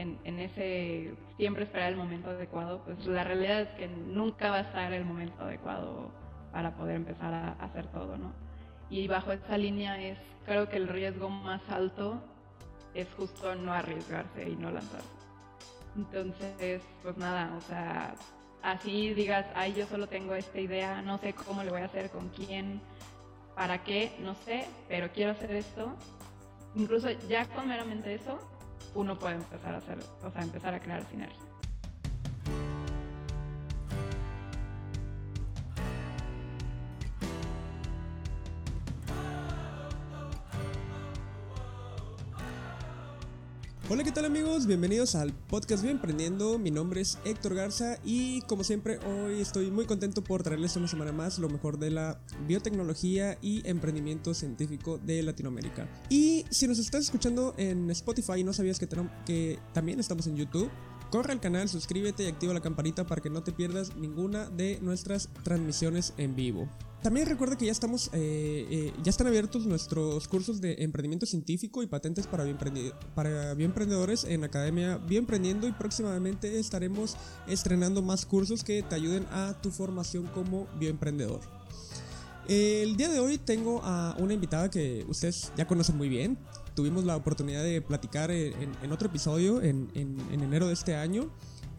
en, en, ese siempre esperar el momento adecuado, pues la realidad es que nunca va a estar el momento adecuado para poder empezar a, hacer todo, ¿no? Y bajo esa línea es, creo que el riesgo más alto es justo no arriesgarse y no lanzarse. Entonces, pues nada, o sea, así digas, ay, yo solo tengo esta idea, no sé cómo le voy a hacer, con quién, para qué, no sé, pero quiero hacer esto. Incluso ya con meramente eso, uno puede empezar a hacer, o sea, empezar a crear sinergia. Hola, ¿qué tal amigos? Bienvenidos al podcast Bien Emprendiendo. Mi nombre es Héctor Garza y como siempre hoy estoy muy contento por traerles una semana más lo mejor de la biotecnología y emprendimiento científico de Latinoamérica. Y si nos estás escuchando en Spotify y no sabías que, que también estamos en YouTube, corre al canal, suscríbete y activa la campanita para que no te pierdas ninguna de nuestras transmisiones en vivo. También recuerda que ya estamos, eh, eh, ya están abiertos nuestros cursos de emprendimiento científico y patentes para, bioemprendedores en Academia Bioemprendiendo y próximamente estaremos estrenando más cursos que te ayuden a tu formación como bioemprendedor. El día de hoy tengo a una invitada que ustedes ya conocen muy bien. Tuvimos la oportunidad de platicar en, otro episodio en, en enero de este año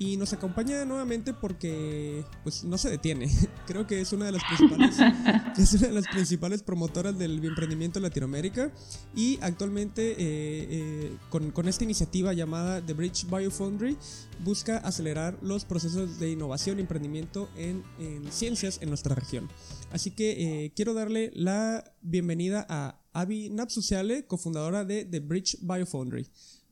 y nos acompaña nuevamente porque pues no se detiene. Creo que es una de las principales es una de las principales promotoras del emprendimiento en Latinoamérica y actualmente eh, eh, con, con, esta iniciativa llamada The Bridge Biofoundry busca acelerar los procesos de innovación y emprendimiento en, en ciencias en nuestra región. Así que eh, quiero darle la bienvenida a Avi Napsuciale, cofundadora de The Bridge Biofoundry.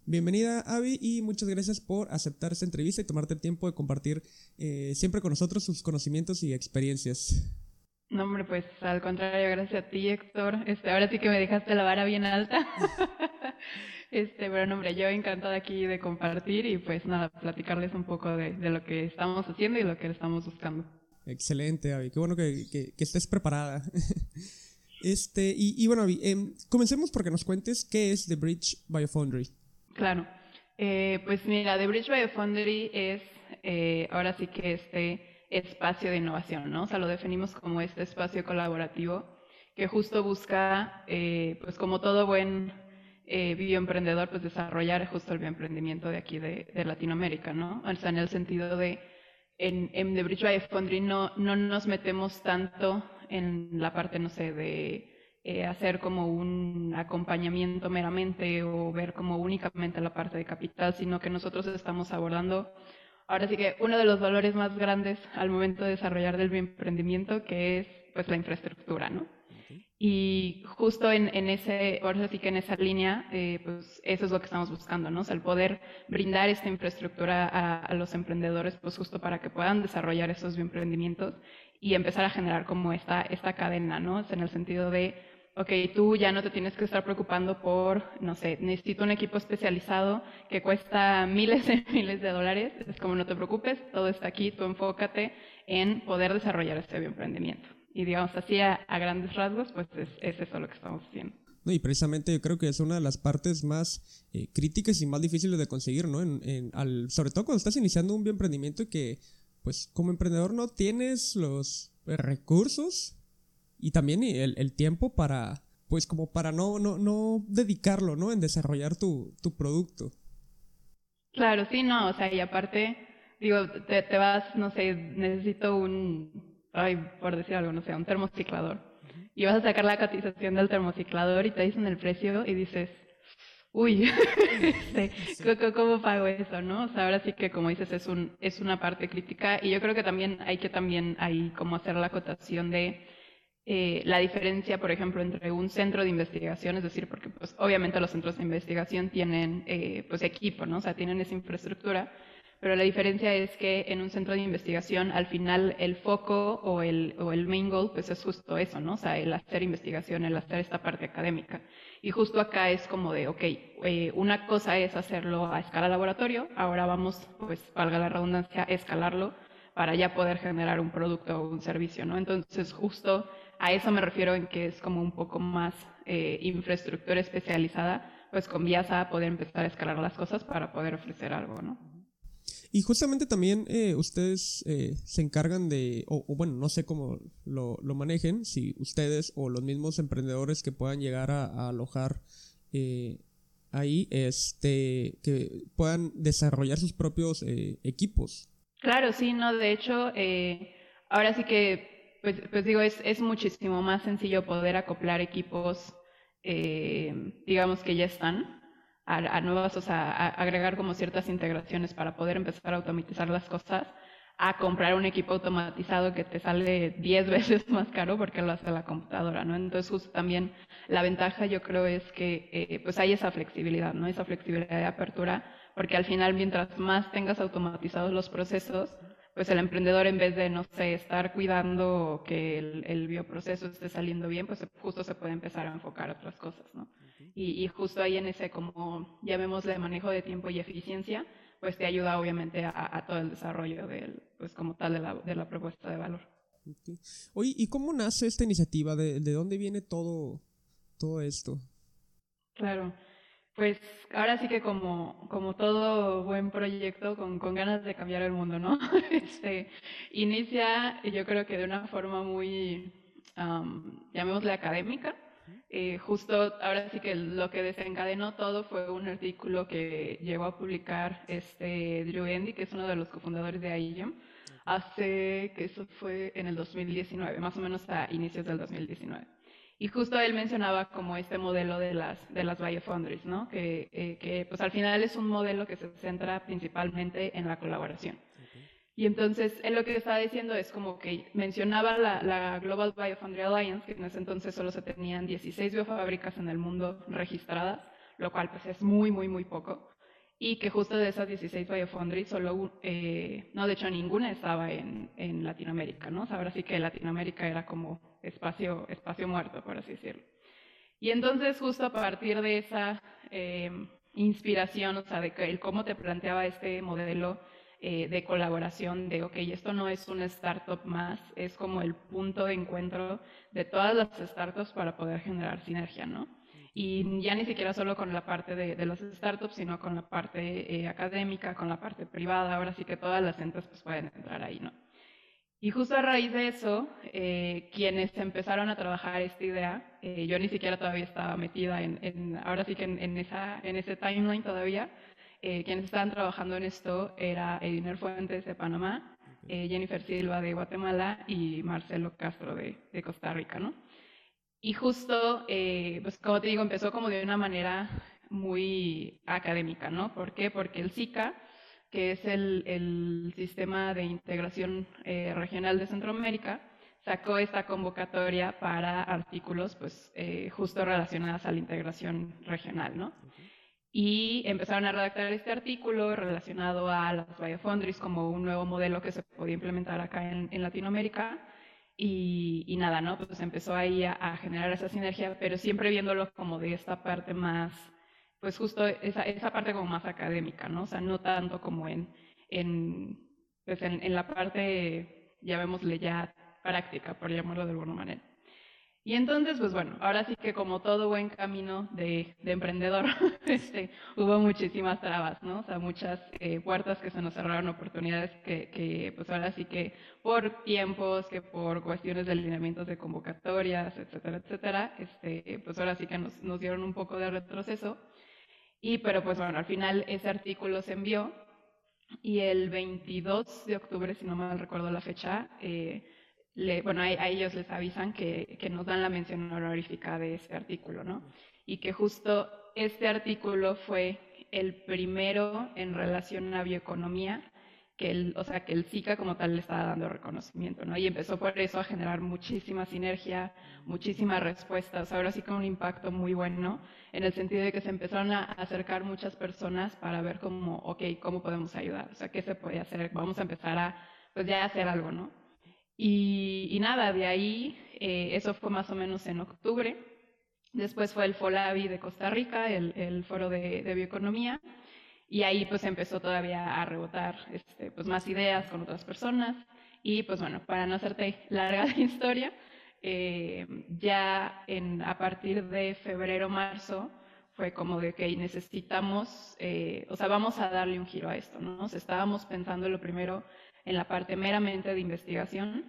Bienvenida, Avi, y muchas gracias por aceptar esta entrevista y tomarte el tiempo de compartir eh, siempre con nosotros sus conocimientos y experiencias. No, hombre, pues al contrario, gracias a ti, Héctor. Este, ahora sí que me dejaste la vara bien alta. este, pero no, hombre, yo encantada aquí de compartir y pues nada, platicarles un poco de, lo que estamos haciendo y lo que estamos buscando. Excelente, Avi. Qué bueno que, estés preparada. este, y, bueno, Avi, em, comencemos porque nos cuentes qué es The Bridge Biofoundry. Claro. Eh, pues mira, The Bridge Biofoundry es eh, ahora sí que este espacio de innovación, ¿no? O sea, lo definimos como este espacio colaborativo que justo busca, eh, pues como todo buen bioemprendedor, pues desarrollar justo el bioemprendimiento de aquí de, Latinoamérica, ¿no? O sea, en el sentido de, en, en The Bridge Biofoundry no, no nos metemos tanto en la parte, no sé, de eh, hacer como un acompañamiento meramente o ver como únicamente la parte de capital, sino que nosotros estamos abordando ahora sí que uno de los valores más grandes al momento de desarrollar del emprendimiento, que es pues la infraestructura, ¿no? Y justo en, en, ese, ahora sí que en esa línea, eh, pues eso es lo que estamos buscando, ¿no? O sea, el poder brindar esta infraestructura a, a, los emprendedores, pues justo para que puedan desarrollar esos bioemprendimientos y empezar a generar como esta, esta cadena, ¿no? En el sentido de ok, tú ya no te tienes que estar preocupando por, no sé, necesito un equipo especializado que cuesta miles y miles de dólares. Es como no te preocupes, todo está aquí, tú enfócate en poder desarrollar este bioemprendimiento. Y digamos así a, grandes rasgos, pues es, eso lo que estamos haciendo. No, y precisamente yo creo que es una de las partes más eh, críticas y más difíciles de conseguir, ¿no? Sobre todo cuando estás iniciando un bioemprendimiento y que, pues, como emprendedor no tienes los recursos y también el, el, tiempo para, pues como para no, no, no dedicarlo, ¿no? En desarrollar tu, tu producto. Claro, sí, no, o sea, y aparte, digo, te, te vas, no sé, necesito un, ay, por decir algo, no sé, un termociclador. Y vas a sacar la cotización del termociclador y te dicen el precio y dices, uy, este, ¿cómo pago eso, no? O sea, ahora sí que como dices es un es una parte crítica y yo creo que también hay que también ahí como hacer la acotación de eh, la diferencia, por ejemplo, entre un centro de investigación, es decir, porque pues, obviamente los centros de investigación tienen eh, pues equipo, ¿no? O sea, tienen esa infraestructura, pero la diferencia es que en un centro de investigación al final el foco o el, o el main goal pues es justo eso, ¿no? O sea, el hacer investigación, el hacer esta parte académica. Y justo acá es como de, ok, eh, una cosa es hacerlo a escala laboratorio, ahora vamos, pues valga la redundancia, a escalarlo para ya poder generar un producto o un servicio, ¿no? Entonces justo a eso me refiero en que es como un poco más eh, infraestructura especializada pues con vías a poder empezar a escalar las cosas para poder ofrecer algo, ¿no? Y justamente también eh, ustedes eh, se encargan de, o, bueno, no sé cómo lo, manejen, si ustedes o los mismos emprendedores que puedan llegar a, alojar eh, ahí, este, que puedan desarrollar sus propios equipos. Claro, sí, no, de hecho, ahora sí que, pues, pues digo, es, es, muchísimo más sencillo poder acoplar equipos, digamos que ya están, a, nuevas, o sea, agregar como ciertas integraciones para poder empezar a automatizar las cosas, a comprar un equipo automatizado que te sale 10 veces más caro porque lo hace la computadora, ¿no? Entonces, justo también la ventaja yo creo es que eh, pues hay esa flexibilidad, ¿no? Esa flexibilidad de apertura, porque al final mientras más tengas automatizados los procesos, pues el emprendedor en vez de, no sé, estar cuidando que el, el bioproceso esté saliendo bien, pues justo se puede empezar a enfocar a otras cosas, ¿no? Y, justo ahí en ese, como llamémosle manejo de tiempo y eficiencia, pues te ayuda obviamente a, todo el desarrollo del, pues como tal de la, de la propuesta de valor. Oye, ¿y cómo nace esta iniciativa? ¿De, de dónde viene todo, todo esto? Claro, pues ahora sí que como, como todo buen proyecto con, con ganas de cambiar el mundo, ¿no? este, inicia yo creo que de una forma muy, llamémosle académica, eh, justo ahora sí que lo que desencadenó todo fue un artículo que llegó a publicar este Drew Endy, que es uno de los cofundadores de AIGEM, hace que eso fue en el 2019, más o menos a inicios del 2019. Y justo él mencionaba como este modelo de las, de las biofoundries, ¿no? Que, eh, que pues al final es un modelo que se centra principalmente en la colaboración. Y entonces él lo que estaba diciendo es como que mencionaba la, Global Biofoundry Alliance, que en ese entonces solo se tenían 16 biofábricas en el mundo registradas, lo cual pues es muy, muy, muy poco. Y que justo de esas 16 biofoundries, solo, eh, no, de hecho ninguna estaba en, en Latinoamérica, ¿no? O sea, ahora sí que Latinoamérica era como espacio, espacio muerto, por así decirlo. Y entonces justo a partir de esa eh, inspiración, o sea, de que cómo te planteaba este modelo eh, de colaboración, de, ok, esto no es una startup más, es como el punto de encuentro de todas las startups para poder generar sinergia, ¿no? Y ya ni siquiera solo con la parte de, de las startups, sino con la parte eh, académica, con la parte privada, ahora sí que todas las entes pues pueden entrar ahí, ¿no? Y justo a raíz de eso, eh, quienes empezaron a trabajar esta idea, yo ni siquiera todavía estaba metida en, en ahora sí que en, en, esa, en ese timeline todavía, eh, quienes estaban trabajando en esto era Ediner Fuentes de Panamá, eh, Jennifer Silva de Guatemala y Marcelo Castro de, Costa Rica, ¿no? Y justo, eh, pues como te digo, empezó como de una manera muy académica, ¿no? ¿Por qué? Porque el SICA, que es el, el sistema de integración regional de Centroamérica, sacó esta convocatoria para artículos, pues, justo relacionados a la integración regional, ¿no? Y empezaron a redactar este artículo relacionado a las biofoundries como un nuevo modelo que se podía implementar acá en, Latinoamérica. Y, nada, ¿no? Pues empezó ahí a, generar esa sinergia, pero siempre viéndolo como de esta parte más, pues justo esa, esa parte como más académica, ¿no? O sea, no tanto como en, en, pues en, en la parte, llamémosle ya práctica, por llamarlo de alguna manera. Y entonces, pues bueno, ahora sí que como todo buen camino de, emprendedor, este, hubo muchísimas trabas, ¿no? O sea, muchas eh, puertas que se nos cerraron, oportunidades que, que, pues ahora sí que por tiempos, que por cuestiones de alineamientos de convocatorias, etcétera, etcétera, este, pues ahora sí que nos, nos dieron un poco de retroceso. Y, pero pues bueno, al final ese artículo se envió y el 22 de octubre, si no mal recuerdo la fecha, eh, bueno, a, ellos les avisan que, que, nos dan la mención honorífica de ese artículo, ¿no? Y que justo este artículo fue el primero en relación a bioeconomía que el, o sea, que el SICA como tal le estaba dando reconocimiento, ¿no? Y empezó por eso a generar muchísima sinergia, muchísimas respuestas, ahora sí con un impacto muy bueno, en el sentido de que se empezaron a acercar muchas personas para ver cómo, ok, cómo podemos ayudar, o sea, qué se puede hacer, vamos a empezar a, pues ya hacer algo, ¿no? Y, nada, de ahí, eh, eso fue más o menos en octubre. Después fue el FOLAVI de Costa Rica, el, foro de, bioeconomía, y ahí pues empezó todavía a rebotar este, pues más ideas con otras personas. Y pues bueno, para no hacerte larga la historia, eh, ya en, a partir de febrero-marzo fue como de que necesitamos, eh, o sea, vamos a darle un giro a esto, ¿no? O sea, estábamos pensando lo primero en la parte meramente de investigación,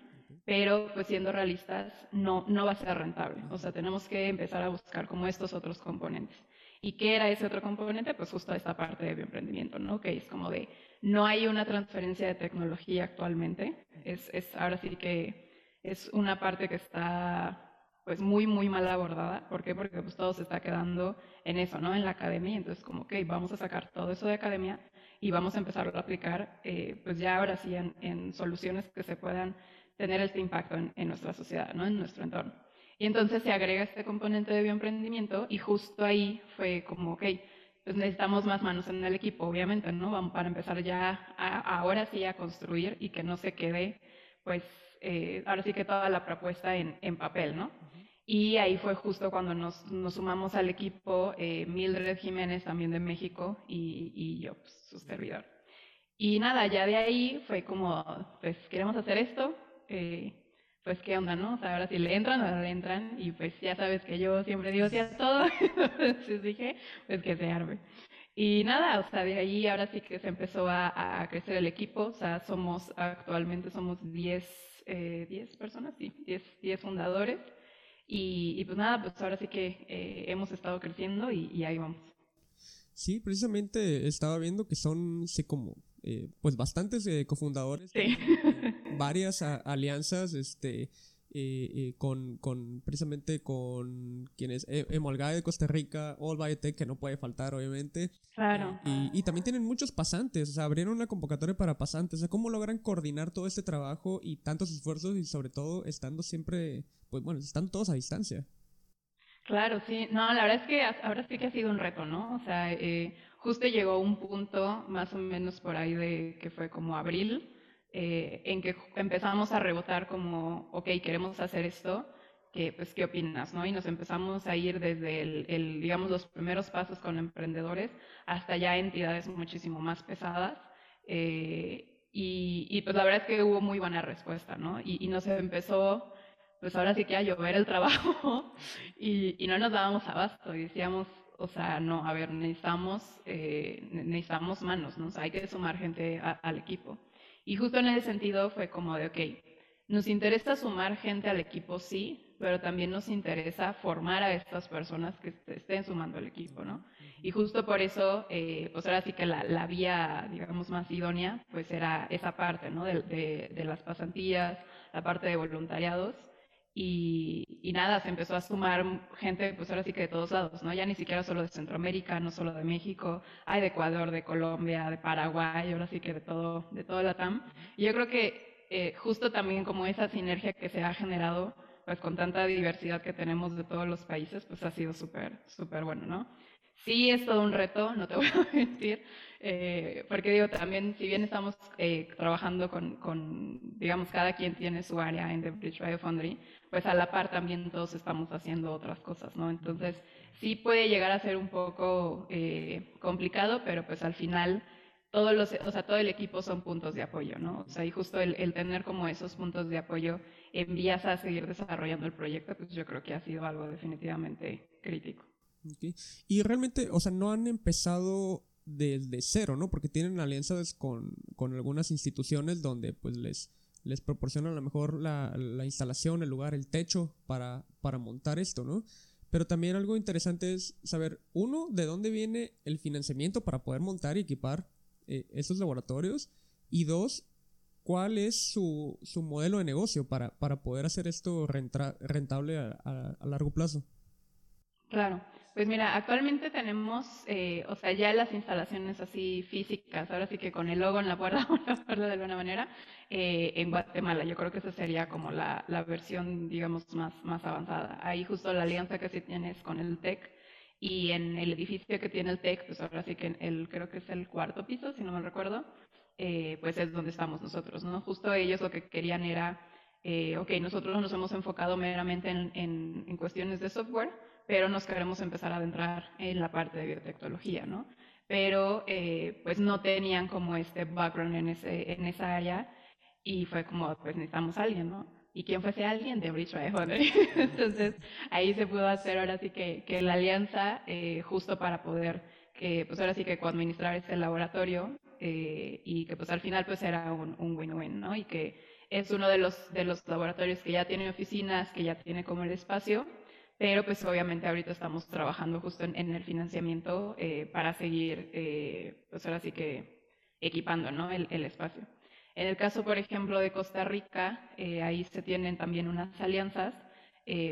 pero pues siendo realistas no, no va a ser rentable. O sea, tenemos que empezar a buscar como estos otros componentes. ¿Y qué era ese otro componente? Pues justo esta parte de bioemprendimiento, ¿no? Que es como de, no hay una transferencia de tecnología actualmente, es, es ahora sí que es una parte que está pues muy, muy mal abordada. ¿Por qué? Porque pues todo se está quedando en eso, ¿no? En la academia. Entonces, como, ok, vamos a sacar todo eso de academia y vamos a empezar a aplicar, eh, pues ya ahora sí, en, soluciones que se puedan tener este impacto en, en, nuestra sociedad, ¿no? En nuestro entorno. Y entonces se agrega este componente de bioemprendimiento y justo ahí fue como, ok, pues necesitamos más manos en el equipo, obviamente, ¿no? Vamos para empezar ya a, ahora sí a construir y que no se quede, pues, eh, ahora sí que toda la propuesta en, en papel, ¿no? Y ahí fue justo cuando nos, nos sumamos al equipo eh, Mildred Jiménez, también de México, y, y yo, pues, su servidor. Y nada, ya de ahí fue como, pues queremos hacer esto, eh, pues qué onda, ¿no? O sea, ahora sí le entran o no le entran, y pues ya sabes que yo siempre digo sí a todo, entonces dije, pues que se arme. Y nada, o sea, de ahí ahora sí que se empezó a, a crecer el equipo, o sea, somos, actualmente somos 10, eh, 10 personas, sí, 10, 10 fundadores, y, y, pues nada, pues ahora sí que eh, hemos estado creciendo y, y ahí vamos. Sí, precisamente estaba viendo que son sí, como eh, pues bastantes eh, cofundadores, sí. varias a, alianzas, este, eh, con, con, precisamente con quienes, Emolgae de Costa Rica, All Biotech, que no puede faltar, obviamente. Claro. Y, y, también tienen muchos pasantes, o sea, abrieron una convocatoria para pasantes. O sea, ¿cómo logran coordinar todo este trabajo y tantos esfuerzos y sobre todo estando siempre, pues bueno, están todos a distancia? Claro, sí. No, la verdad es que ahora sí que ha sido un reto, ¿no? O sea, eh, justo llegó un punto, más o menos por ahí de que fue como abril, eh, en que empezamos a rebotar como, ok, queremos hacer esto, que, pues, ¿qué opinas? ¿no? Y nos empezamos a ir desde el, el, digamos, los primeros pasos con emprendedores hasta ya entidades muchísimo más pesadas. Eh, y, y, pues la verdad es que hubo muy buena respuesta, ¿no? Y, y nos empezó pues ahora sí que a llover el trabajo y, y, no nos dábamos abasto y decíamos, o sea, no, a ver, necesitamos, eh, necesitamos manos, ¿no? O sea, hay que sumar gente a, al equipo. Y justo en ese sentido fue como de, ok, nos interesa sumar gente al equipo, sí, pero también nos interesa formar a estas personas que estén sumando al equipo, ¿no? Y justo por eso, eh, pues ahora sí que la, la, vía, digamos, más idónea, pues era esa parte, ¿no? De, de, de las pasantías, la parte de voluntariados y, y, nada, se empezó a sumar gente, pues ahora sí que de todos lados, ¿no? Ya ni siquiera solo de Centroamérica, no solo de México, hay de Ecuador, de Colombia, de Paraguay, ahora sí que de todo, de todo la TAM. Y yo creo que eh, justo también como esa sinergia que se ha generado, pues con tanta diversidad que tenemos de todos los países, pues ha sido súper, súper bueno, ¿no? Sí, es todo un reto, no te voy a mentir, eh, porque digo, también, si bien estamos eh, trabajando con, con, digamos, cada quien tiene su área en The Bridge Biofoundry, pues a la par también todos estamos haciendo otras cosas, ¿no? Entonces, sí puede llegar a ser un poco eh, complicado, pero pues al final todos los, o sea, todo el equipo son puntos de apoyo, ¿no? O sea, y justo el, tener como esos puntos de apoyo en vías a seguir desarrollando el proyecto, pues yo creo que ha sido algo definitivamente crítico. Y realmente, o sea, no han empezado desde cero, ¿no? Porque tienen alianzas con, con algunas instituciones donde pues les, les proporcionan a lo mejor la, la instalación, el lugar, el techo para, para montar esto, ¿no? Pero también algo interesante es saber, uno, de dónde viene el financiamiento para poder montar y equipar eh, estos laboratorios. Y dos, cuál es su, su modelo de negocio para, para poder hacer esto renta, rentable a largo plazo. Claro. Pues mira, actualmente tenemos, eh, o sea, ya las instalaciones así físicas, ahora sí que con el logo en la puerta, por de alguna manera, eh, en Guatemala. Yo creo que esa sería como la, la versión, digamos, más, más avanzada. Ahí justo la alianza que sí tienes con el TEC y en el edificio que tiene el TEC, pues ahora sí que el, creo que es el cuarto piso, si no me recuerdo, eh, pues es donde estamos nosotros, ¿no? Justo ellos lo que querían era, eh, ok, nosotros nos hemos enfocado meramente en, en, en cuestiones de software, pero nos queremos empezar a adentrar en la parte de biotecnología, ¿no? Pero eh, pues no tenían como este background en, ese, en esa área y fue como, pues necesitamos a alguien, ¿no? y quién fue ese alguien de Foundry. Entonces ahí se pudo hacer ahora sí que, que la alianza eh, justo para poder que pues ahora sí que coadministrar ese laboratorio eh, y que pues al final pues era un win-win, ¿no? Y que es uno de los, de los laboratorios que ya tiene oficinas, que ya tiene como el espacio, pero pues obviamente ahorita estamos trabajando justo en, el financiamiento eh, para seguir, eh, pues ahora sí que equipando, ¿no? El, el, espacio. En el caso, por ejemplo, de Costa Rica, eh, ahí se tienen también unas alianzas,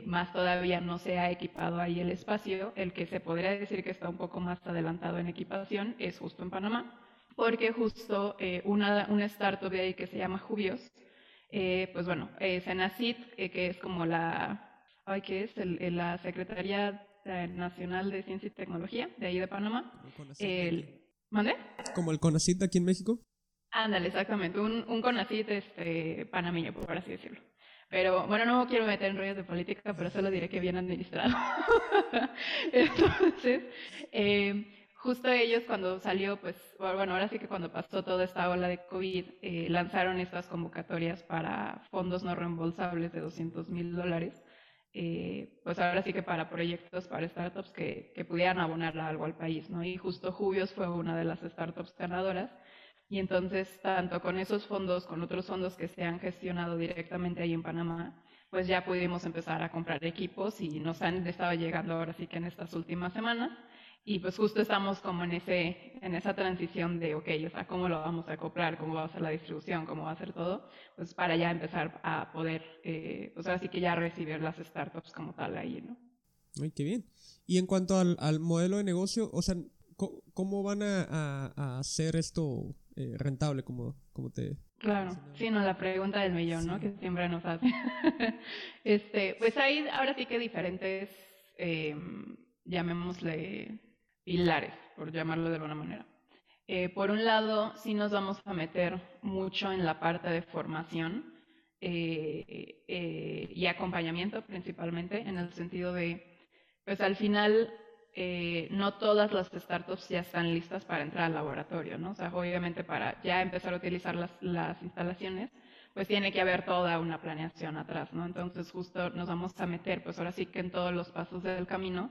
más todavía no se ha equipado ahí el espacio, el que se podría decir que está un poco más adelantado en equipación es justo en Panamá, porque justo una, una startup de ahí que se llama Jubios, eh, pues bueno, eh, Senacit, eh, que es como la, ay, ¿qué es? El, la Secretaría Nacional de Ciencia y Tecnología, de ahí de Panamá. El, ¿Mande? ¿Como el CONACIT aquí en México? Ándale, exactamente, un, un CONACIT este, panameño, por así decirlo. Pero bueno, no quiero meter en rollos de política, pero solo diré que bien administrado. Entonces, eh, justo ellos cuando salió, pues, bueno, ahora sí que cuando pasó toda esta ola de COVID, eh, lanzaron estas convocatorias para fondos no reembolsables de 200 mil dólares, eh, pues ahora sí que para proyectos, para startups que, que pudieran abonar algo al país, ¿no? Y justo Jubios fue una de las startups ganadoras. Y entonces, tanto con esos fondos, con otros fondos que se han gestionado directamente ahí en Panamá, pues ya pudimos empezar a comprar equipos y nos han estado llegando ahora sí que en estas últimas semanas. Y pues justo estamos como en, ese, en esa transición de, ok, o sea, ¿cómo lo vamos a acoplar? ¿Cómo va a ser la distribución? ¿Cómo va a ser todo? Pues para ya empezar a poder, eh, pues ahora sí que ya recibir las startups como tal ahí, ¿no? Ay, qué bien. Y en cuanto al, al modelo de negocio, o sea, ¿cómo, van a, a, hacer esto eh, rentable, como, como te... Claro, sí, no, la pregunta del millón, ¿no? Que siempre nos hace. este, pues hay ahora sí que diferentes, eh, llamémosle pilares, por llamarlo de alguna manera. Eh, por un lado, sí nos vamos a meter mucho en la parte de formación eh, eh, y acompañamiento principalmente, en el sentido de, pues al final, no todas las startups ya están listas para entrar al laboratorio, ¿no? O sea, obviamente para ya empezar a utilizar las, las instalaciones, pues tiene que haber toda una planeación atrás, ¿no? Entonces justo nos vamos a meter, pues ahora sí que en todos los pasos del camino,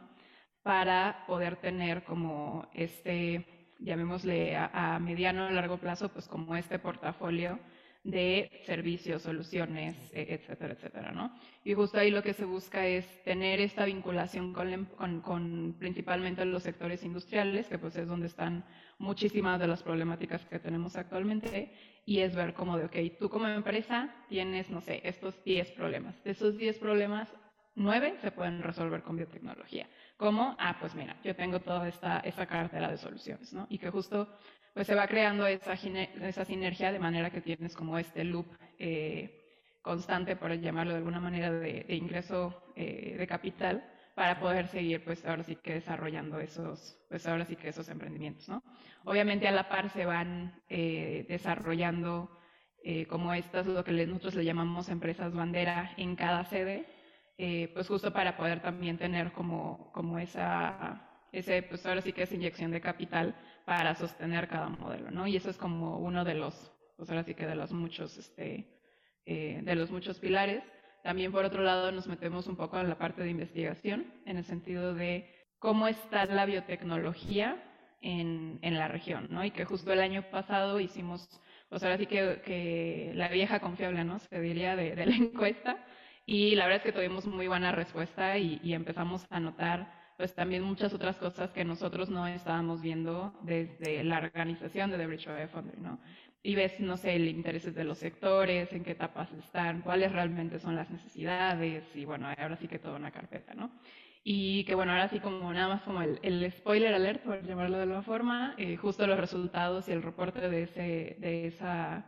para poder tener como este, llamémosle a, mediano o largo plazo, pues como este portafolio de servicios, soluciones, e, etcétera, etcétera, ¿no? Y justo ahí lo que se busca es tener esta vinculación con, con, principalmente los sectores industriales, que pues es donde están muchísimas de las problemáticas que tenemos actualmente, y es ver como de, ok, tú como empresa tienes, no sé, estos 10 problemas. De esos 10 problemas, 9 se pueden resolver con biotecnología. ¿Cómo? Ah, pues mira, yo tengo toda esta, esta cartera de soluciones, ¿no? Y que justo pues se va creando esa, esa sinergia de manera que tienes como este loop eh, constante, por llamarlo de alguna manera, de, ingreso eh, de capital para poder seguir, pues ahora sí que desarrollando esos, pues ahora sí que esos emprendimientos, ¿no? Obviamente a la par se van eh, desarrollando como estas, lo que nosotros le llamamos empresas bandera en cada sede, eh, pues justo para poder también tener como, como esa, ese, pues ahora sí que es inyección de capital para sostener cada modelo, ¿no? Y eso es como uno de los, pues ahora sí que de los muchos, este, eh, de los muchos pilares. También por otro lado nos metemos un poco en la parte de investigación, en el sentido de cómo está la biotecnología en, en la región, ¿no? Y que justo el año pasado hicimos, pues ahora sí que, que la vieja confiable, ¿no? Se diría de, de la encuesta, y la verdad es que tuvimos muy buena respuesta y, empezamos a notar pues también muchas otras cosas que nosotros no estábamos viendo desde la organización de The Bridge of Foundry, ¿no? Y ves, no sé, el interés de los sectores, en qué etapas están, cuáles realmente son las necesidades y bueno, ahora sí que toda una carpeta, ¿no? Y que bueno, ahora sí como nada más como el, spoiler alert, por llamarlo de alguna forma, eh, justo los resultados y el reporte de, ese, de esa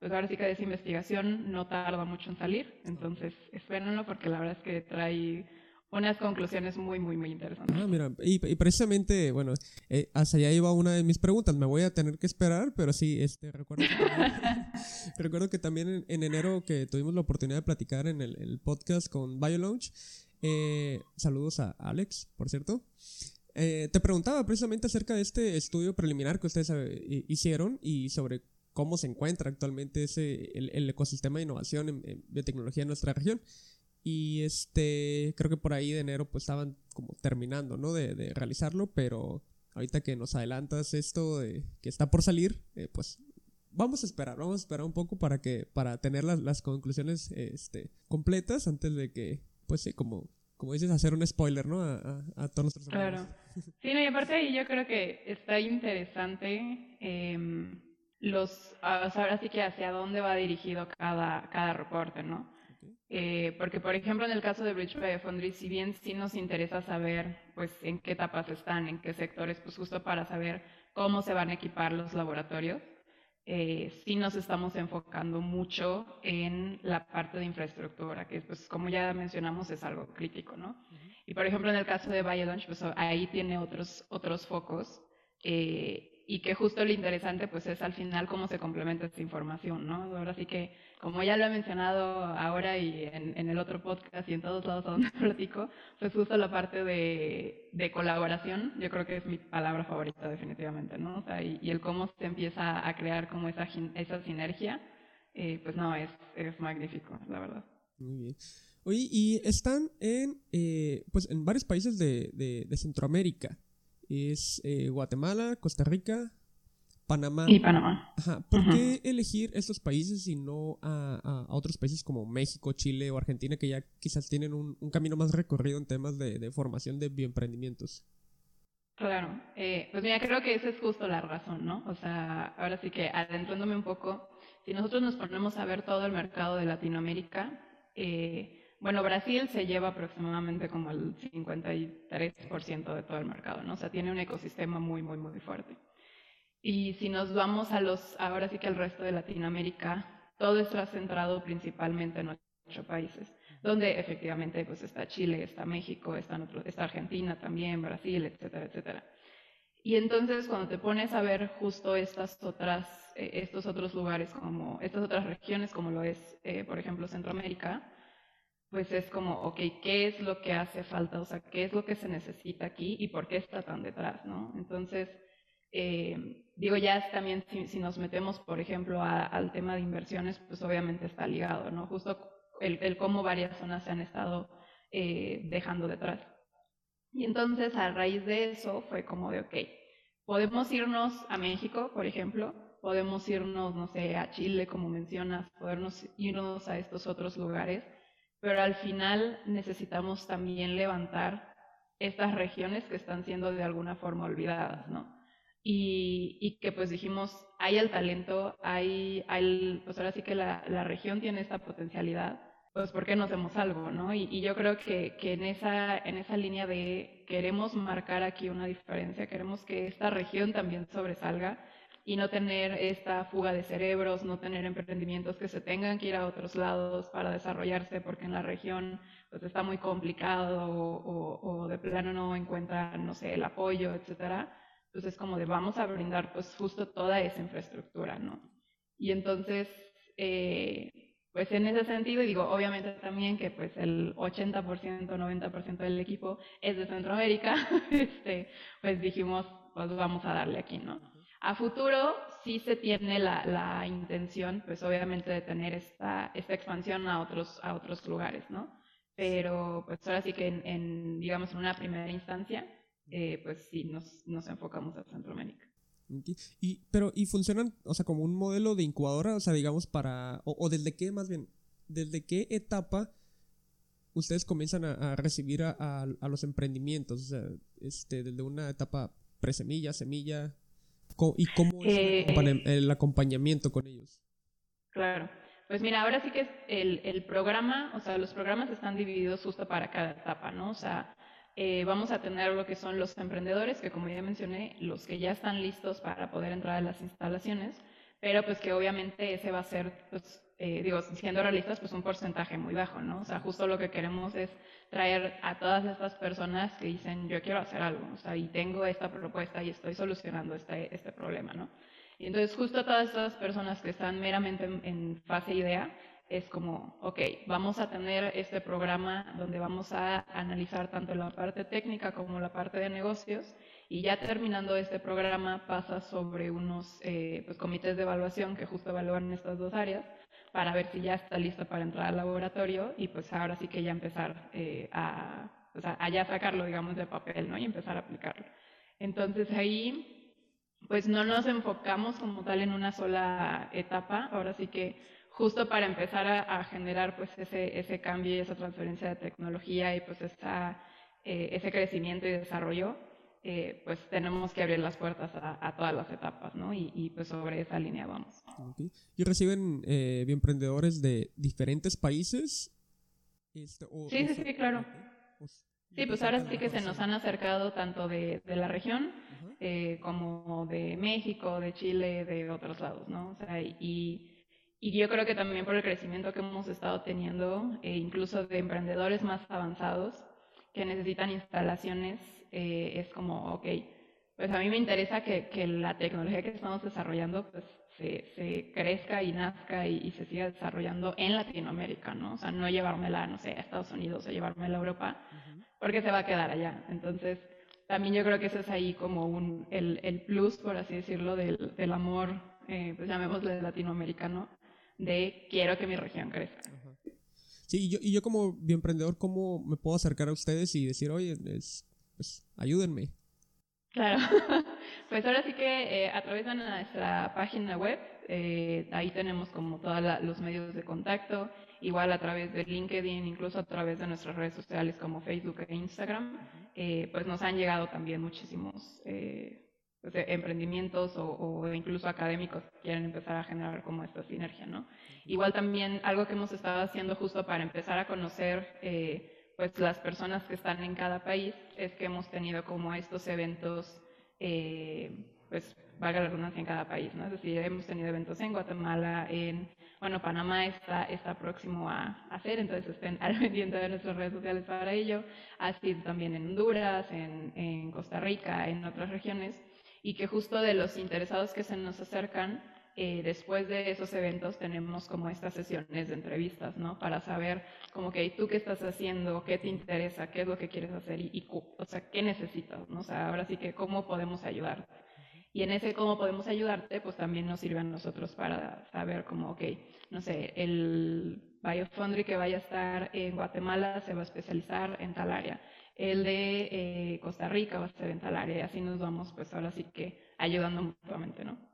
pues ahora sí que esa investigación no tarda mucho en salir, entonces espérenlo porque la verdad es que trae unas conclusiones muy, muy, muy interesantes. Ah, mira, y, precisamente, bueno, eh, hacia allá iba una de mis preguntas, me voy a tener que esperar, pero sí, este, recuerdo que también, recuerdo que también en, enero que tuvimos la oportunidad de platicar en el, podcast con BioLaunch, eh, saludos a Alex, por cierto, eh, te preguntaba precisamente acerca de este estudio preliminar que ustedes hicieron y sobre cómo se encuentra actualmente ese, el, ecosistema de innovación en, biotecnología en nuestra región. Y este, creo que por ahí de enero pues estaban como terminando, ¿no? De, de realizarlo, pero ahorita que nos adelantas esto de que está por salir, eh, pues vamos a esperar, vamos a esperar un poco para que para tener las, las conclusiones este, completas antes de que, pues sí, como, como dices, hacer un spoiler, ¿no? A, a, todos nuestros Claro. Sí, no, y aparte yo creo que está interesante em, los, ahora sí que hacia dónde va dirigido cada, cada reporte, ¿no? Eh, porque, por ejemplo, en el caso de Bridge by Foundry, si bien sí nos interesa saber, pues, en qué etapas están, en qué sectores, pues justo para saber cómo se van a equipar los laboratorios, eh, sí nos estamos enfocando mucho en la parte de infraestructura, que pues como ya mencionamos es algo crítico, ¿no? Y por ejemplo en el caso de Valle pues ahí tiene otros, otros focos eh, y que justo lo interesante pues es al final cómo se complementa esta información, ¿no? Ahora sí que, como ya lo he mencionado ahora y en, el otro podcast y en todos lados donde platico, pues justo la parte de, de, colaboración, yo creo que es mi palabra favorita definitivamente, ¿no? O sea, y, el cómo se empieza a crear como esa, esa sinergia, eh, pues no, es, es magnífico, la verdad. Muy bien. Oye, y están en, eh, pues en varios países de, de, de Centroamérica es eh, Guatemala, Costa Rica, Panamá. Y Panamá. Ajá. ¿Por qué elegir estos países y no a, otros países como México, Chile o Argentina que ya quizás tienen un, camino más recorrido en temas de, formación de bioemprendimientos? Claro, eh, pues mira, creo que esa es justo la razón, ¿no? O sea, ahora sí que adentrándome un poco, si nosotros nos ponemos a ver todo el mercado de Latinoamérica, eh, bueno, Brasil se lleva aproximadamente como el 53% de todo el mercado, ¿no? O sea, tiene un ecosistema muy, muy, muy fuerte. Y si nos vamos a los, ahora sí que al resto de Latinoamérica, todo está centrado principalmente en nuestros países, donde efectivamente pues está Chile, está México, está, está Argentina también, Brasil, etcétera, etcétera. Y entonces cuando te pones a ver justo estas otras, eh, estos otros lugares como, estas otras regiones como lo es, eh, por ejemplo, Centroamérica, pues es como, ok, ¿qué es lo que hace falta? O sea, ¿qué es lo que se necesita aquí y por qué está tan detrás, no? Entonces, eh, digo, ya también si, nos metemos, por ejemplo, al tema de inversiones, pues obviamente está ligado, ¿no? Justo el, cómo varias zonas se han estado eh, dejando detrás. Y entonces, a raíz de eso, fue como de, ok, podemos irnos a México, por ejemplo, podemos irnos, no sé, a Chile, como mencionas, podernos irnos a estos otros lugares pero al final necesitamos también levantar estas regiones que están siendo de alguna forma olvidadas, ¿no? Y, y que pues dijimos, hay el talento, hay, hay pues ahora sí que la, la, región tiene esta potencialidad, pues ¿por qué no hacemos algo, no? Y, y yo creo que, que, en, esa, en esa línea de queremos marcar aquí una diferencia, queremos que esta región también sobresalga, y no tener esta fuga de cerebros, no tener emprendimientos que se tengan que ir a otros lados para desarrollarse porque en la región pues está muy complicado o, de plano no encuentran, no sé, el apoyo, etcétera. Entonces es como de vamos a brindar pues justo toda esa infraestructura, ¿no? Y entonces, eh, pues en ese sentido, y digo, obviamente también que pues el 80%, 90% del equipo es de Centroamérica, este, pues dijimos, pues vamos a darle aquí, ¿no? A futuro sí se tiene la, la, intención, pues obviamente, de tener esta, esta expansión a otros, a otros lugares, ¿no? Pero pues ahora sí que en, digamos, en una primera instancia, eh, pues sí, nos, nos enfocamos a Centroamérica. Y, pero, ¿y funcionan, o sea, como un modelo de incubadora? O sea, digamos, para, o, desde qué, más bien, desde qué etapa ustedes comienzan a, recibir a, a, los emprendimientos? O sea, este, desde una etapa presemilla, semilla, ¿Y cómo es eh, el acompañamiento con ellos? Claro. Pues mira, ahora sí que es el, el, programa, o sea, los programas están divididos justo para cada etapa, ¿no? O sea, eh, vamos a tener lo que son los emprendedores, que como ya mencioné, los que ya están listos para poder entrar a las instalaciones, pero pues que obviamente ese va a ser, pues, eh, digo, siendo realistas, pues un porcentaje muy bajo, ¿no? O sea, justo lo que queremos es traer a todas estas personas que dicen, yo quiero hacer algo, o sea, y tengo esta propuesta y estoy solucionando este, este problema, ¿no? Y entonces justo todas estas personas que están meramente en, fase idea, es como, ok, vamos a tener este programa donde vamos a analizar tanto la parte técnica como la parte de negocios y ya terminando este programa pasa sobre unos eh, pues, comités de evaluación que justo evalúan estas dos áreas para ver si ya está listo para entrar al laboratorio y pues ahora sí que ya empezar eh, a, o sea, a ya sacarlo, digamos, de papel, ¿no? Y empezar a aplicarlo. Entonces ahí, pues no nos enfocamos como tal en una sola etapa, ahora sí que justo para empezar a, generar pues ese, ese cambio y esa transferencia de tecnología y pues esa, eh, ese crecimiento y desarrollo, eh, pues tenemos que abrir las puertas a, todas las etapas, ¿no? Y, pues sobre esa línea vamos. ¿Y reciben eh, emprendedores de diferentes países? Este, sí, sí, sí, claro. Sí, pues ahora sí que se nos han acercado tanto de, de la región eh, como de México, de Chile, de otros lados, ¿no? O sea, y y yo creo que también por el crecimiento que hemos estado teniendo, e incluso de emprendedores más avanzados que necesitan instalaciones, eh, es como, ok, pues a mí me interesa que, que la tecnología que estamos desarrollando pues se, se crezca y nazca y, se siga desarrollando en Latinoamérica, ¿no? O sea, no llevármela, no sé, a Estados Unidos o llevármela a Europa, porque se va a quedar allá. Entonces, también yo creo que eso es ahí como un, el, el plus, por así decirlo, del, del amor, eh, pues llamémosle latinoamericano, de quiero que mi región crezca. Sí, y yo, y yo como bioemprendedor, ¿cómo me puedo acercar a ustedes y decir, oye, pues ayúdenme? Claro, pues ahora sí que eh, a través de nuestra página web, eh, ahí tenemos como todos los medios de contacto, igual a través de LinkedIn, incluso a través de nuestras redes sociales como Facebook e Instagram, eh, pues nos han llegado también muchísimos pues, emprendimientos o, incluso académicos que quieren empezar a generar como esta sinergia, ¿no? Igual también algo que hemos estado haciendo justo para empezar a conocer pues las personas que están en cada país es que hemos tenido como estos eventos, eh, pues valga la redundancia en cada país, ¿no? Es decir, hemos tenido eventos en Guatemala, en, bueno, Panamá está, está próximo a, hacer, entonces estén al de nuestras redes sociales para ello, así también en Honduras, en, en Costa Rica, en otras regiones, y que justo de los interesados que se nos acercan, eh, después de esos eventos tenemos como estas sesiones de entrevistas, ¿no? Para saber como que tú qué estás haciendo, qué te interesa, qué es lo que quieres hacer y, o sea, qué necesitas, ¿no? O sea, ahora sí que cómo podemos ayudarte. Y en ese cómo podemos ayudarte, pues también nos sirve a nosotros para saber como, ok, no sé, el Biofundry que vaya a estar en Guatemala se va a especializar en tal área el de eh, Costa Rica va a ser en tal área, y así nos vamos pues ahora sí que ayudando mutuamente, ¿no?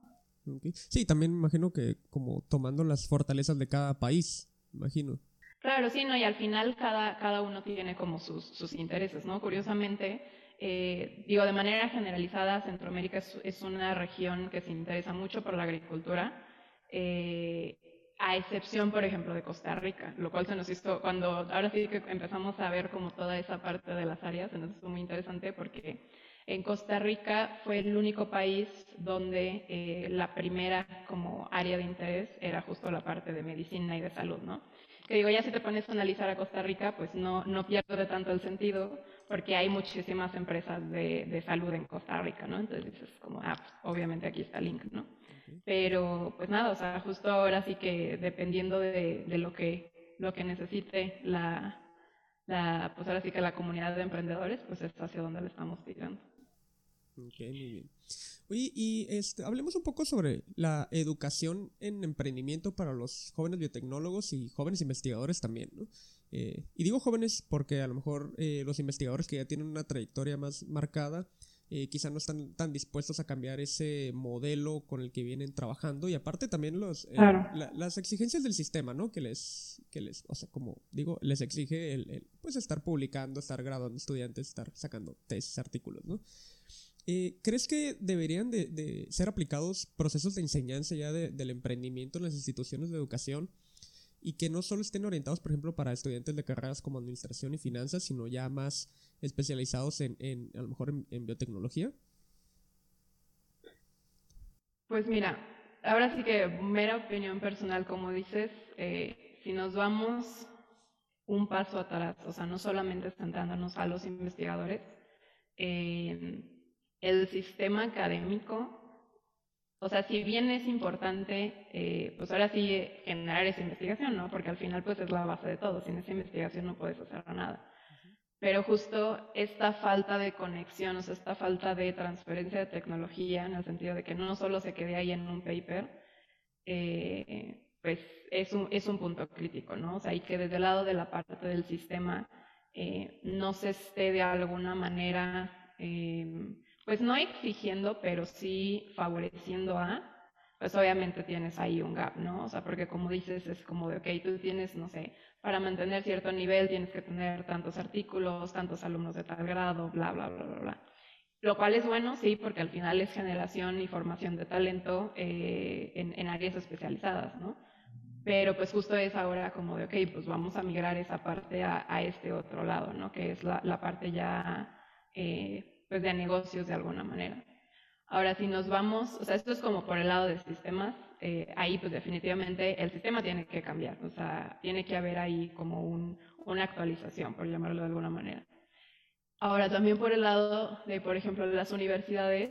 Sí, también imagino que como tomando las fortalezas de cada país, imagino. Claro, sí, ¿no? Y al final cada, cada uno tiene como sus, sus intereses, ¿no? Curiosamente, eh, digo, de manera generalizada, Centroamérica es, es, una región que se interesa mucho por la agricultura. Eh, a excepción, por ejemplo, de Costa Rica, lo cual se nos hizo, cuando ahora sí que empezamos a ver como toda esa parte de las áreas, se nos hizo muy interesante porque en Costa Rica fue el único país donde eh, la primera como área de interés era justo la parte de medicina y de salud, ¿no? Que digo, ya si te pones a analizar a Costa Rica, pues no, no pierde tanto el sentido porque hay muchísimas empresas de, de salud en Costa Rica, ¿no? Entonces es como, ah, pues, obviamente aquí está el link, ¿no? Pero pues nada, o sea, justo ahora sí que dependiendo de, de lo que lo que necesite la, la, pues ahora sí que la comunidad de emprendedores, pues es hacia donde le estamos tirando. Ok, muy bien. Oye, y este, hablemos un poco sobre la educación en emprendimiento para los jóvenes biotecnólogos y jóvenes investigadores también, ¿no? Eh, y digo jóvenes porque a lo mejor eh, los investigadores que ya tienen una trayectoria más marcada, eh, quizá no están tan dispuestos a cambiar ese modelo con el que vienen trabajando y aparte también los eh, las exigencias del sistema, ¿no? Que les, que les, o sea, como digo, les exige el, pues estar publicando, estar graduando estudiantes, estar sacando tesis, artículos, ¿no? Eh, ¿Crees que deberían de, ser aplicados procesos de enseñanza ya del emprendimiento en las instituciones de educación y que no solo estén orientados, por ejemplo, para estudiantes de carreras como administración y finanzas, sino ya más especializados en, en a lo mejor en, biotecnología? Pues mira, ahora sí que mera opinión personal, como dices, eh, si nos vamos un paso atrás, o sea, no solamente centrándonos a los investigadores, el sistema académico, o sea, si bien es importante, eh, pues ahora sí generar esa investigación, ¿no? Porque al final pues es la base de todo, sin esa investigación no puedes hacer nada. Pero justo esta falta de conexión, o sea, esta falta de transferencia de tecnología, en el sentido de que no solo se quede ahí en un paper, eh, pues es un, es un punto crítico, ¿no? O sea, y que desde el lado de la parte del sistema eh, no se esté de alguna manera, eh, pues no exigiendo, pero sí favoreciendo a, pues obviamente tienes ahí un gap, ¿no? O sea, porque como dices, es como de, ok, tú tienes, no sé, para mantener cierto nivel tienes que tener tantos artículos, tantos alumnos de tal grado, bla, bla, bla, bla, bla. Lo cual es bueno, sí, porque al final es generación y formación de talento eh, en, en áreas especializadas, ¿no? Pero pues justo es ahora como de, ok, pues vamos a migrar esa parte a, este otro lado, ¿no? Que es la, la parte ya, eh, pues de negocios de alguna manera. Ahora, si nos vamos, o sea, esto es como por el lado de sistemas, eh, ahí pues definitivamente el sistema tiene que cambiar, o sea, tiene que haber ahí como un, una actualización, por llamarlo de alguna manera. Ahora, también por el lado de, por ejemplo, las universidades,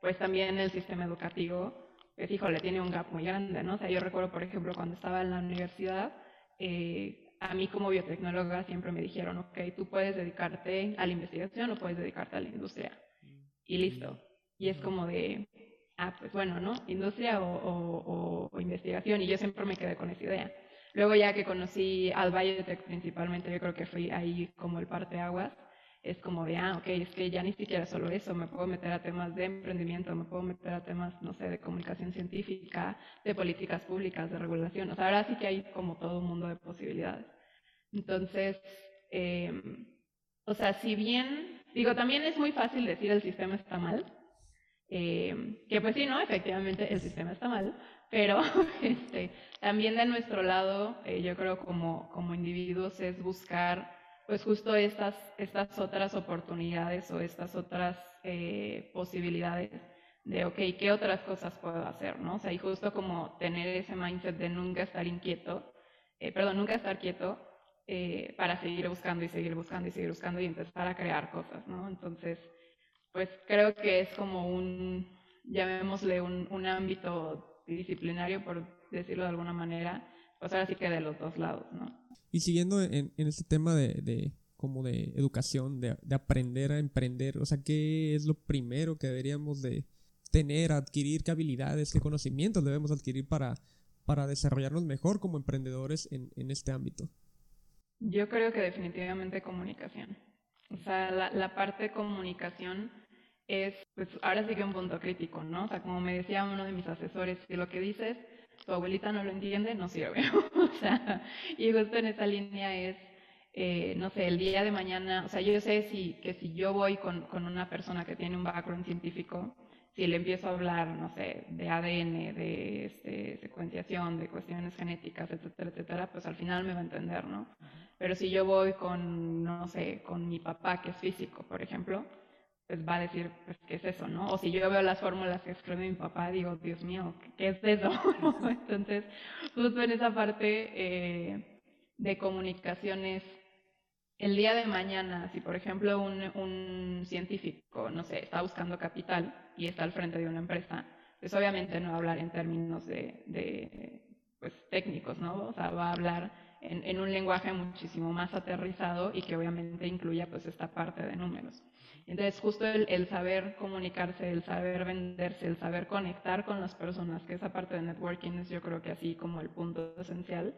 pues también el sistema educativo pues híjole, tiene un gap muy grande, ¿no? O sea, yo recuerdo, por ejemplo, cuando estaba en la universidad, eh, a mí como biotecnóloga siempre me dijeron, ok, tú puedes dedicarte a la investigación o puedes dedicarte a la industria. Y listo. Y es como de, ah, pues bueno, ¿no? Industria o, o investigación. Y yo siempre me quedé con esa idea. Luego ya que conocí al Biotech principalmente, yo creo que fui ahí como el parteaguas es como de, ah, ok, es que ya ni siquiera solo eso, me puedo meter a temas de emprendimiento, me puedo meter a temas, no sé, de comunicación científica, de políticas públicas, de regulación. O sea, ahora sí que hay como todo un mundo de posibilidades. Entonces, em, o sea, si bien, digo, también es muy fácil decir el sistema está mal, em, que pues sí, ¿no? Efectivamente el sistema está mal, pero este, también de nuestro lado, eh, yo creo como, como individuos es buscar pues justo estas, estas otras oportunidades o estas otras eh, posibilidades de, ok, ¿qué otras cosas puedo hacer? ¿no? O sea, y justo como tener ese mindset de nunca estar inquieto, eh, perdón, nunca estar quieto eh, para seguir buscando y seguir buscando y seguir buscando y empezar a crear cosas, ¿no? Entonces, pues creo que es como un, llamémosle un, un ámbito disciplinario, por decirlo de alguna manera, pues ahora sí que de los dos lados, ¿no? Y siguiendo en, en este tema de, de, como de educación, de, de, aprender a emprender, o sea, ¿qué es lo primero que deberíamos de tener, adquirir, qué habilidades, qué conocimientos debemos adquirir para, para desarrollarnos mejor como emprendedores en, en este ámbito? Yo creo que definitivamente comunicación. O sea, la, la parte de comunicación es, pues ahora sí que un punto crítico, ¿no? O sea, como me decía uno de mis asesores, si lo que dices tu abuelita no lo entiende, no sirve. o sea, y justo en esa línea es, eh, no sé, el día de mañana, o sea, yo sé si, que si yo voy con, con una persona que tiene un background científico, si le empiezo a hablar, no sé, de ADN, de este, secuenciación, de cuestiones genéticas, etcétera, etcétera, pues al final me va a entender, ¿no? Pero si yo voy con, no sé, con mi papá que es físico, por ejemplo, pues va a decir, pues, ¿qué es eso, no? O si yo veo las fórmulas que escribe mi papá, digo, Dios mío, ¿qué es eso? Entonces, justo en esa parte eh, de comunicaciones, el día de mañana, si por ejemplo un, un científico, no sé, está buscando capital y está al frente de una empresa, pues obviamente no va a hablar en términos de, de pues, técnicos, ¿no? O sea, va a hablar en, en, un lenguaje muchísimo más aterrizado y que obviamente incluya pues esta parte de números. Entonces, justo el, saber comunicarse, el saber venderse, el saber conectar con las personas, que esa parte de networking es yo creo que así como el punto esencial,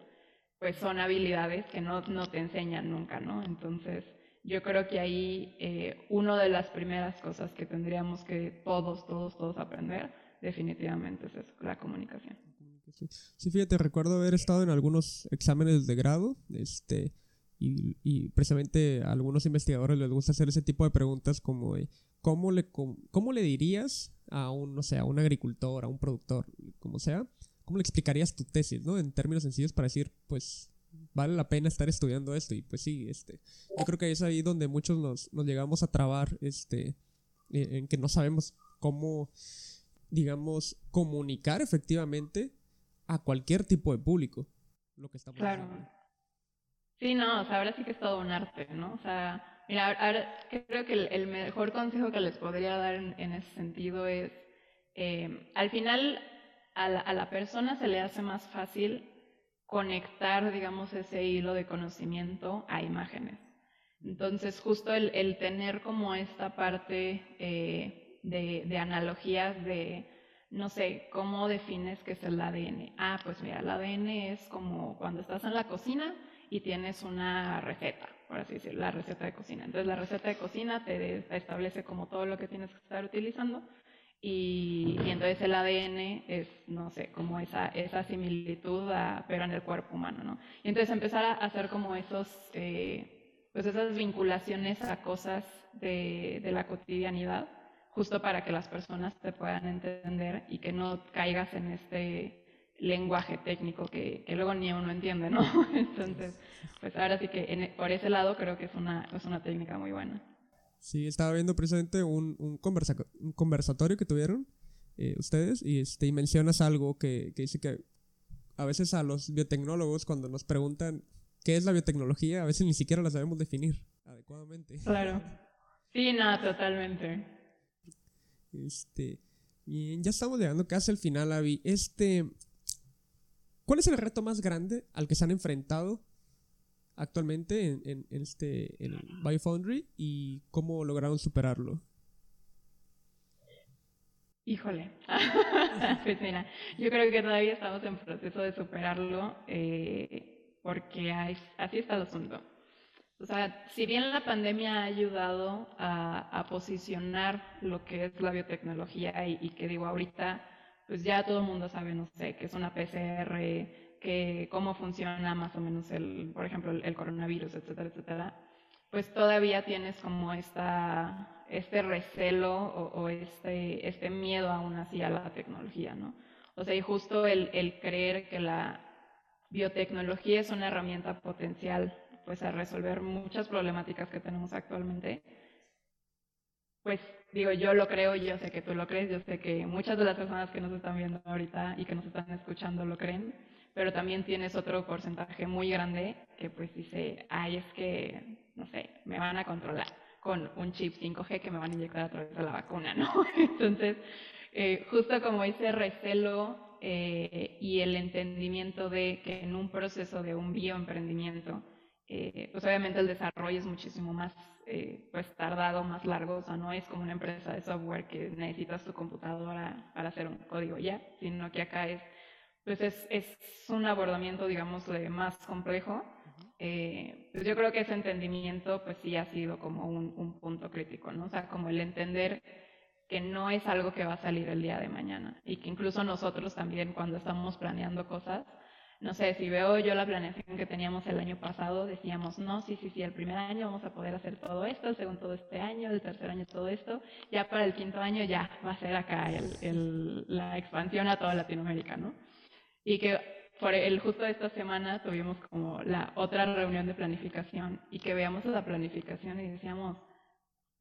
pues son habilidades que no, no te enseñan nunca, ¿no? Entonces, yo creo que ahí eh, una de las primeras cosas que tendríamos que todos, todos, todos aprender definitivamente es la comunicación. Sí, fíjate, recuerdo haber estado en algunos exámenes de grado, este, y, precisamente a algunos investigadores les gusta hacer ese tipo de preguntas como de ¿cómo le, cómo, le dirías a un, no sé, a un agricultor, a un productor, como sea, cómo le explicarías tu tesis, ¿no? En términos sencillos para decir, pues, vale la pena estar estudiando esto y pues sí, este, yo creo que es ahí donde muchos nos, nos llegamos a trabar, este, en que no sabemos cómo, digamos, comunicar efectivamente a cualquier tipo de público lo que estamos claro. Sí, no, o sea, ahora sí que es todo un arte, ¿no? O sea, mira, ahora creo que el, mejor consejo que les podría dar en, ese sentido es, eh, al final a la, persona se le hace más fácil conectar, digamos, ese hilo de conocimiento a imágenes. Entonces, justo el, tener como esta parte eh, de, de, analogías de, no sé, ¿cómo defines qué es el ADN? Ah, pues mira, el ADN es como cuando estás en la cocina y tienes una receta, por así decirlo, la receta de cocina. Entonces, la receta de cocina te establece como todo lo que tienes que estar utilizando y, entonces el ADN es, no sé, como esa, esa similitud, pero en el cuerpo humano, ¿no? Y entonces empezar a hacer como esos, eh, pues esas vinculaciones a cosas de, de, la cotidianidad, justo para que las personas te puedan entender y que no caigas en este lenguaje técnico que, que luego ni uno entiende, ¿no? Entonces, pues ahora sí que por ese lado creo que es una, es una técnica muy buena. Sí, estaba viendo precisamente un, un, conversatorio que tuvieron eh, ustedes y, este, y mencionas algo que, que dice que a veces a los biotecnólogos cuando nos preguntan qué es la biotecnología, a veces ni siquiera la sabemos definir adecuadamente. Claro. Sí, nada, totalmente. Este, bien, ya estamos llegando casi al final, Avi. Este, ¿cuál es el reto más grande al que se han enfrentado actualmente en, en, este en Biofoundry y cómo lograron superarlo? Híjole, pues mira, yo creo que todavía estamos en proceso de superarlo eh, porque así está el asunto. O sea, si bien la pandemia ha ayudado a, posicionar lo que es la biotecnología y, y, que digo ahorita, pues ya todo el mundo sabe, no sé, que es una PCR, que cómo funciona más o menos el, por ejemplo, el, coronavirus, etcétera, etcétera, pues todavía tienes como esta, este recelo o, este, este miedo aún así a la tecnología, ¿no? O sea, y justo el, el creer que la biotecnología es una herramienta potencial pues a resolver muchas problemáticas que tenemos actualmente, pues digo, yo lo creo, yo sé que tú lo crees, yo sé que muchas de las personas que nos están viendo ahorita y que nos están escuchando lo creen, pero también tienes otro porcentaje muy grande que pues dice, ay, es que, no sé, me van a controlar con un chip 5G que me van a inyectar a través de la vacuna, ¿no? Entonces, eh, justo como ese recelo eh, y el entendimiento de que en un proceso de un bioemprendimiento, eh, pues obviamente el desarrollo es muchísimo más eh, pues tardado, más largo, o sea, no es como una empresa de software que necesitas tu computadora para hacer un código ya, sino que acá es pues es, es un abordamiento, digamos, más complejo. Eh, pues yo creo que ese entendimiento, pues sí ha sido como un, un, punto crítico, ¿no? O sea, como el entender que no es algo que va a salir el día de mañana y que incluso nosotros también cuando estamos planeando cosas, no sé, si veo yo la planeación que teníamos el año pasado, decíamos, no, sí, sí, sí, el primer año vamos a poder hacer todo esto, el segundo todo este año, el tercer año todo esto, ya para el quinto año ya va a ser acá el, la expansión a toda Latinoamérica, ¿no? Y que por el justo esta semana tuvimos como la otra reunión de planificación y que veamos la planificación y decíamos,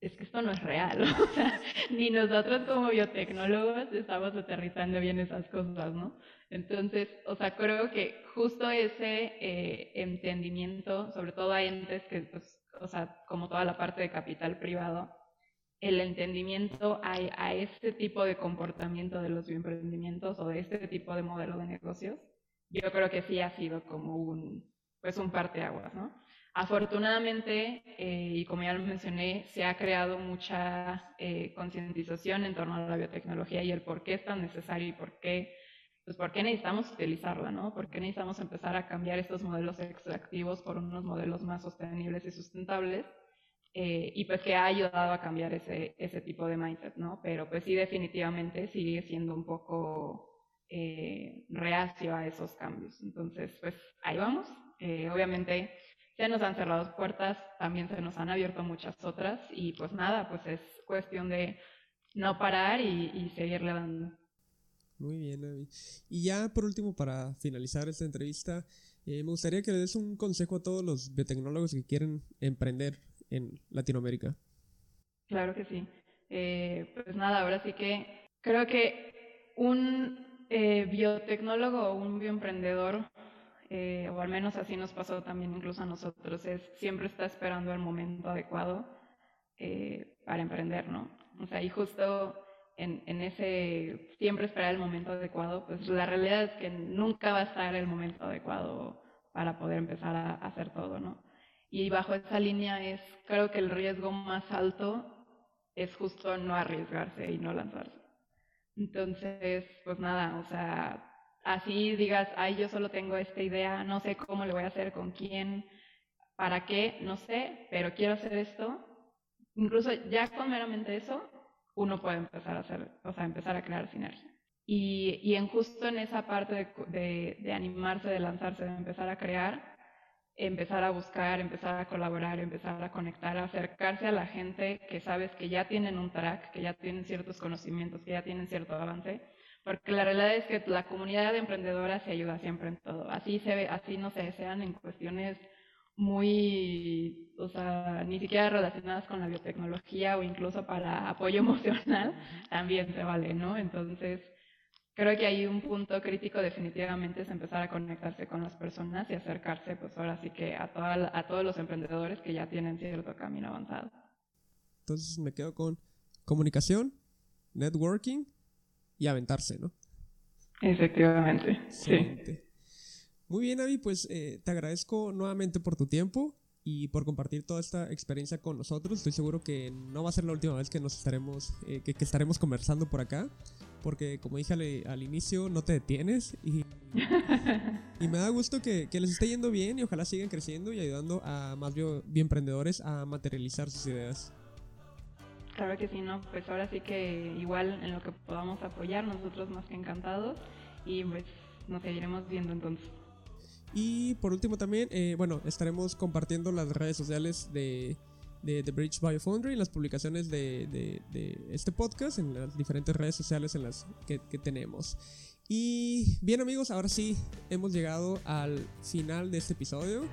es que esto no es real, o sea, ni nosotros como biotecnólogos estamos aterrizando bien esas cosas, ¿no? Entonces, o sea, creo que justo ese eh, entendimiento, sobre todo a entes que, pues, o sea, como toda la parte de capital privado, el entendimiento a, a, este tipo de comportamiento de los bioemprendimientos o de este tipo de modelo de negocios, yo creo que sí ha sido como un, pues un parteaguas, ¿no? Afortunadamente, eh, y como ya lo mencioné, se ha creado mucha eh, concientización en torno a la biotecnología y el por qué es tan necesario y por qué, pues por qué necesitamos utilizarla, ¿no? ¿Por qué necesitamos empezar a cambiar estos modelos extractivos por unos modelos más sostenibles y sustentables? Eh, y pues que ha ayudado a cambiar ese, ese tipo de mindset, ¿no? Pero pues sí definitivamente sigue siendo un poco eh, reacio a esos cambios. Entonces, pues ahí vamos. Eh, obviamente se nos han cerrado puertas, también se nos han abierto muchas otras y pues nada, pues es cuestión de no parar y, y seguirle dando. Muy bien, Avi. Y ya por último, para finalizar esta entrevista, me gustaría que le des un consejo a todos los biotecnólogos que quieren emprender en Latinoamérica. Claro que sí. Eh, pues nada, ahora sí que creo que un eh, biotecnólogo o un bioemprendedor, eh, o al menos así nos pasó también incluso a nosotros, es siempre está esperando el momento adecuado para emprender, ¿no? O sea, y justo en, en, ese siempre esperar el momento adecuado, pues la realidad es que nunca va a estar el momento adecuado para poder empezar a, hacer todo, ¿no? Y bajo esa línea es, creo que el riesgo más alto es justo no arriesgarse y no lanzarse. Entonces, pues nada, o sea, así digas, ay, yo solo tengo esta idea, no sé cómo le voy a hacer, con quién, para qué, no sé, pero quiero hacer esto. Incluso ya con meramente eso, uno puede empezar a hacer, o sea, empezar a crear sinergia. Y, y en justo en esa parte de, de, de animarse, de lanzarse, de empezar a crear, empezar a buscar, empezar a colaborar, empezar a conectar, acercarse a la gente que sabes que ya tienen un track, que ya tienen ciertos conocimientos, que ya tienen cierto avance, porque la realidad es que la comunidad de emprendedoras se ayuda siempre en todo. Así se ve, así no se sean en cuestiones muy, o sea, ni siquiera relacionadas con la biotecnología o incluso para apoyo emocional, también se vale, ¿no? Entonces, creo que hay un punto crítico definitivamente es empezar a conectarse con las personas y acercarse, pues ahora sí que a, toda, a todos los emprendedores que ya tienen cierto camino avanzado. Entonces me quedo con comunicación, networking y aventarse, ¿no? Efectivamente, sí. Muy bien, Avi, pues eh, te agradezco nuevamente por tu tiempo y por compartir toda esta experiencia con nosotros. Estoy seguro que no va a ser la última vez que nos estaremos, eh, que, estaremos conversando por acá, porque como dije al, inicio, no te detienes y, y me da gusto que, que, les esté yendo bien y ojalá sigan creciendo y ayudando a más bien, emprendedores a materializar sus ideas. Claro que sí, ¿no? Pues ahora sí que igual en lo que podamos apoyar, nosotros más que encantados y pues nos seguiremos viendo entonces. Y por último también, eh, bueno, estaremos compartiendo las redes sociales de, de The Bridge Biofoundry, en las publicaciones de, de, este podcast, en las diferentes redes sociales en las que, que tenemos. Y bien amigos, ahora sí hemos llegado al final de este episodio.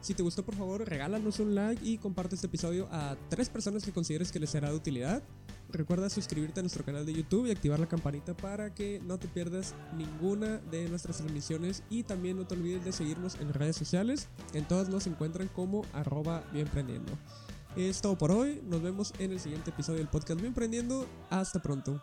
Si te gustó, por favor, regálanos un like y comparte este episodio a tres personas que consideres que les será de utilidad. Recuerda suscribirte a nuestro canal de YouTube y activar la campanita para que no te pierdas ninguna de nuestras transmisiones y también no te olvides de seguirnos en redes sociales. En todas nos encuentran como arroba bienprendiendo. Es todo por hoy, nos vemos en el siguiente episodio del podcast Bienprendiendo. Hasta pronto.